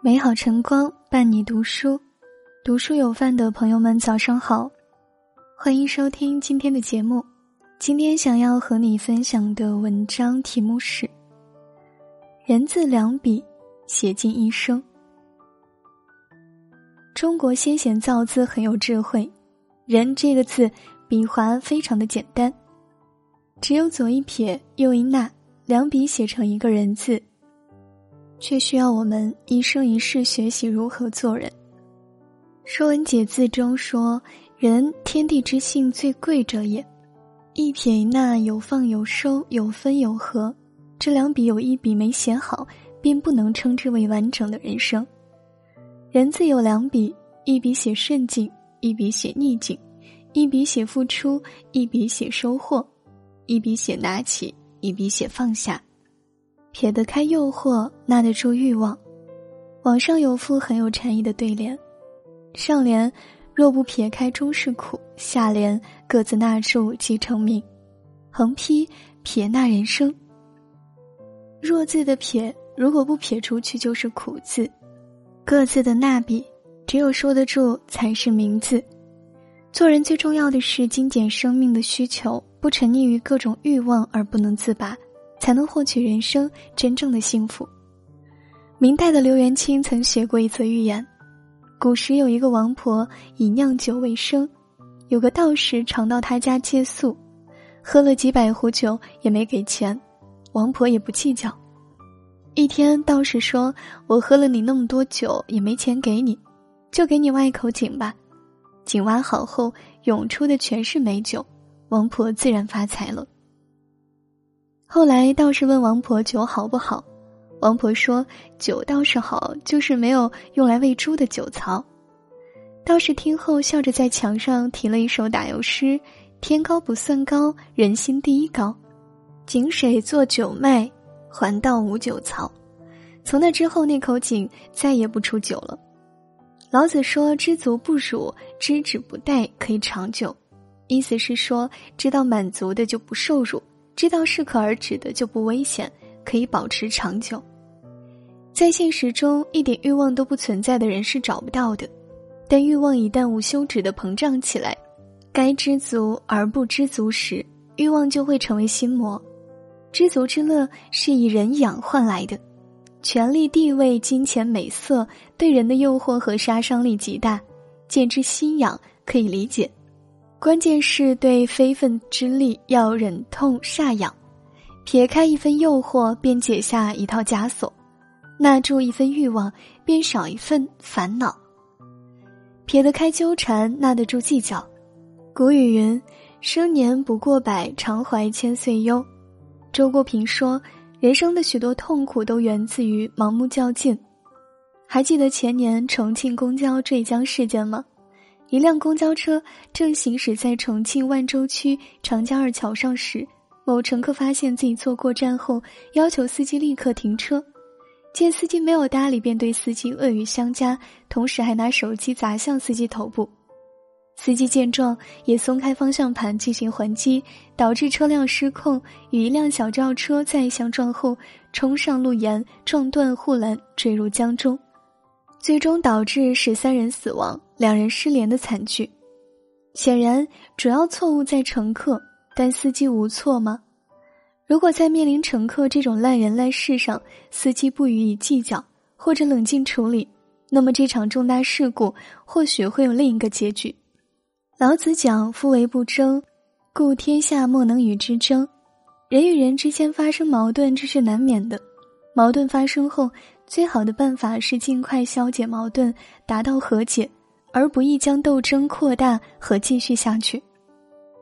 美好晨光伴你读书，读书有范的朋友们早上好，欢迎收听今天的节目。今天想要和你分享的文章题目是：人字两笔写尽一生。中国先贤造字很有智慧，人这个字笔划非常的简单，只有左一撇，右一捺，两笔写成一个人字。却需要我们一生一世学习如何做人。《说文解字》中说：“人天地之性最贵者也，一撇一捺有放有收，有分有合。这两笔有一笔没写好，便不能称之为完整的人生。人字有两笔，一笔写顺境，一笔写逆境；一笔写付出，一笔写收获；一笔写拿起，一笔写放下。”撇得开诱惑，捺得住欲望。网上有副很有禅意的对联：上联“若不撇开终是苦”，下联“各自捺住即成名”。横批“撇捺人生”。若字的撇，如果不撇出去就是苦字；各自的捺笔，只有说得住才是名字。做人最重要的是精简生命的需求，不沉溺于各种欲望而不能自拔。才能获取人生真正的幸福。明代的刘元清曾写过一则寓言：古时有一个王婆以酿酒为生，有个道士常到她家借宿，喝了几百壶酒也没给钱，王婆也不计较。一天，道士说：“我喝了你那么多酒也没钱给你，就给你挖一口井吧。井挖好后，涌出的全是美酒，王婆自然发财了。”后来道士问王婆酒好不好，王婆说酒倒是好，就是没有用来喂猪的酒槽。道士听后笑着在墙上题了一首打油诗：天高不算高，人心第一高。井水做酒卖，还道无酒槽。从那之后，那口井再也不出酒了。老子说：“知足不辱，知止不殆，可以长久。”意思是说，知道满足的就不受辱。知道适可而止的就不危险，可以保持长久。在现实中，一点欲望都不存在的人是找不到的，但欲望一旦无休止的膨胀起来，该知足而不知足时，欲望就会成为心魔。知足之乐是以人养换来的，权力、地位、金钱、美色对人的诱惑和杀伤力极大，简直心痒，可以理解。关键是对非分之力要忍痛煞养，撇开一分诱惑，便解下一套枷锁；纳住一份欲望，便少一份烦恼。撇得开纠缠，捺得住计较。古语云：“生年不过百，常怀千岁忧。”周国平说：“人生的许多痛苦都源自于盲目较劲。”还记得前年重庆公交坠江事件吗？一辆公交车正行驶在重庆万州区长江二桥上时，某乘客发现自己坐过站后，要求司机立刻停车。见司机没有搭理，便对司机恶语相加，同时还拿手机砸向司机头部。司机见状，也松开方向盘进行还击，导致车辆失控，与一辆小轿车再相撞后，冲上路沿，撞断护栏，坠入江中。最终导致十三人死亡、两人失联的惨剧。显然，主要错误在乘客，但司机无错吗？如果在面临乘客这种烂人烂事上，司机不予以计较或者冷静处理，那么这场重大事故或许会有另一个结局。老子讲：“夫为不争，故天下莫能与之争。”人与人之间发生矛盾，这是难免的。矛盾发生后。最好的办法是尽快消解矛盾，达到和解，而不宜将斗争扩大和继续下去。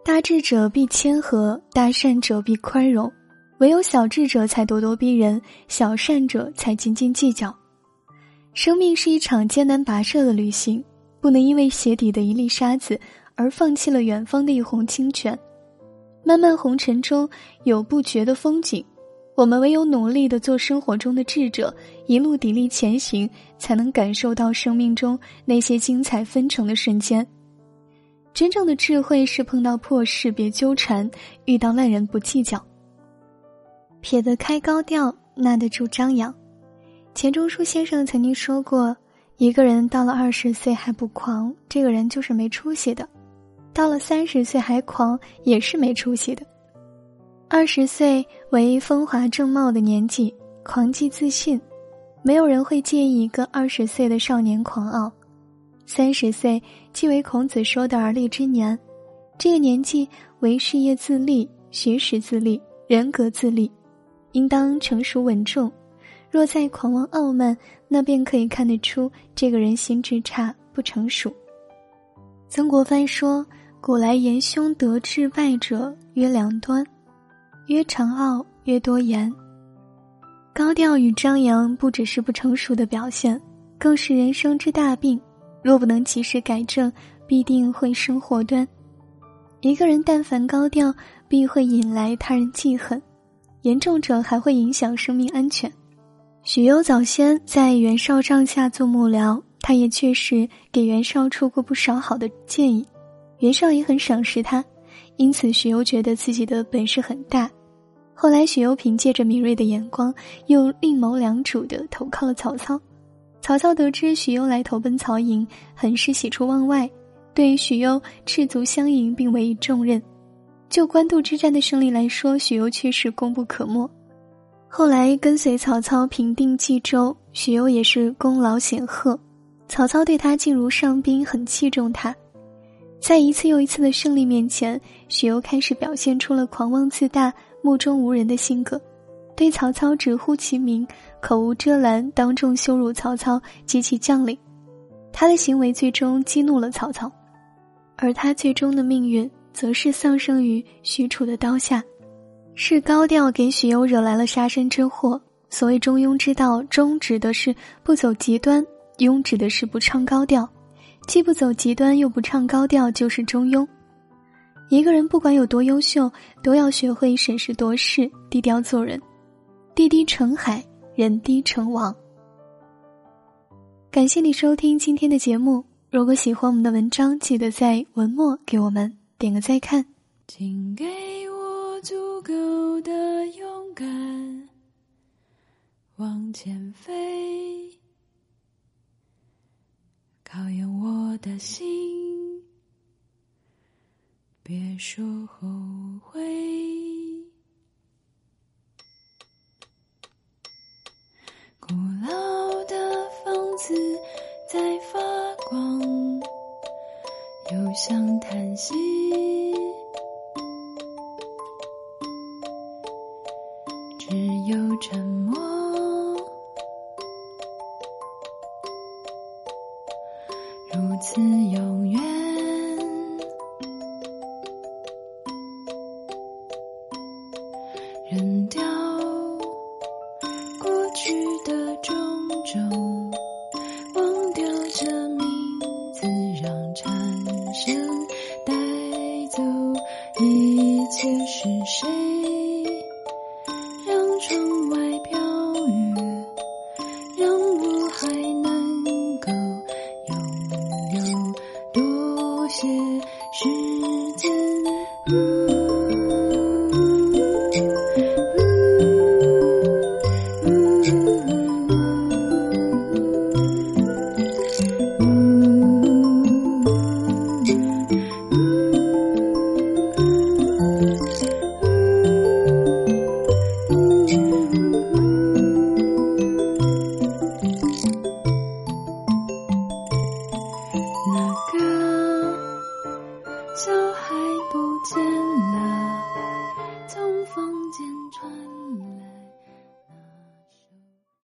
大智者必谦和，大善者必宽容，唯有小智者才咄咄逼人，小善者才斤斤计较。生命是一场艰难跋涉的旅行，不能因为鞋底的一粒沙子而放弃了远方的一泓清泉。漫漫红尘中有不绝的风景。我们唯有努力的做生活中的智者，一路砥砺前行，才能感受到生命中那些精彩纷呈的瞬间。真正的智慧是碰到破事别纠缠，遇到烂人不计较。撇得开高调，耐得住张扬。钱钟书先生曾经说过：“一个人到了二十岁还不狂，这个人就是没出息的；到了三十岁还狂，也是没出息的。”二十岁为风华正茂的年纪，狂气自信，没有人会介意一个二十岁的少年狂傲。三十岁即为孔子说的而立之年，这个年纪为事业自立、学识自立、人格自立，应当成熟稳重。若再狂妄傲慢，那便可以看得出这个人心智差、不成熟。曾国藩说：“古来言凶得志败者，曰两端，曰长傲，曰多言。高调与张扬不只是不成熟的表现，更是人生之大病。”若不能及时改正，必定会生祸端。一个人但凡高调，必会引来他人记恨，严重者还会影响生命安全。许攸早先在袁绍帐下做幕僚，他也确实给袁绍出过不少好的建议，袁绍也很赏识他，因此许攸觉得自己的本事很大。后来许攸凭借着敏锐的眼光，又另谋良主的投靠了曹操。曹操得知许攸来投奔曹营，很是喜出望外，对许攸赤足相迎，并委以重任。就官渡之战的胜利来说，许攸确实功不可没。后来跟随曹操平定冀州，许攸也是功劳显赫。曹操对他敬如上宾，很器重他。在一次又一次的胜利面前，许攸开始表现出了狂妄自大、目中无人的性格。对曹操直呼其名，口无遮拦，当众羞辱曹操及其将领。他的行为最终激怒了曹操，而他最终的命运则是丧生于许褚的刀下。是高调给许攸惹来了杀身之祸。所谓中庸之道，中指的是不走极端，庸指的是不唱高调。既不走极端，又不唱高调，就是中庸。一个人不管有多优秀，都要学会审时度势，低调做人。地低成海，人低成王。感谢你收听今天的节目。如果喜欢我们的文章，记得在文末给我们点个再看。请给我足够的勇敢，往前飞，的心，别说后悔。古老的房子在发光，又像叹息。一切是谁？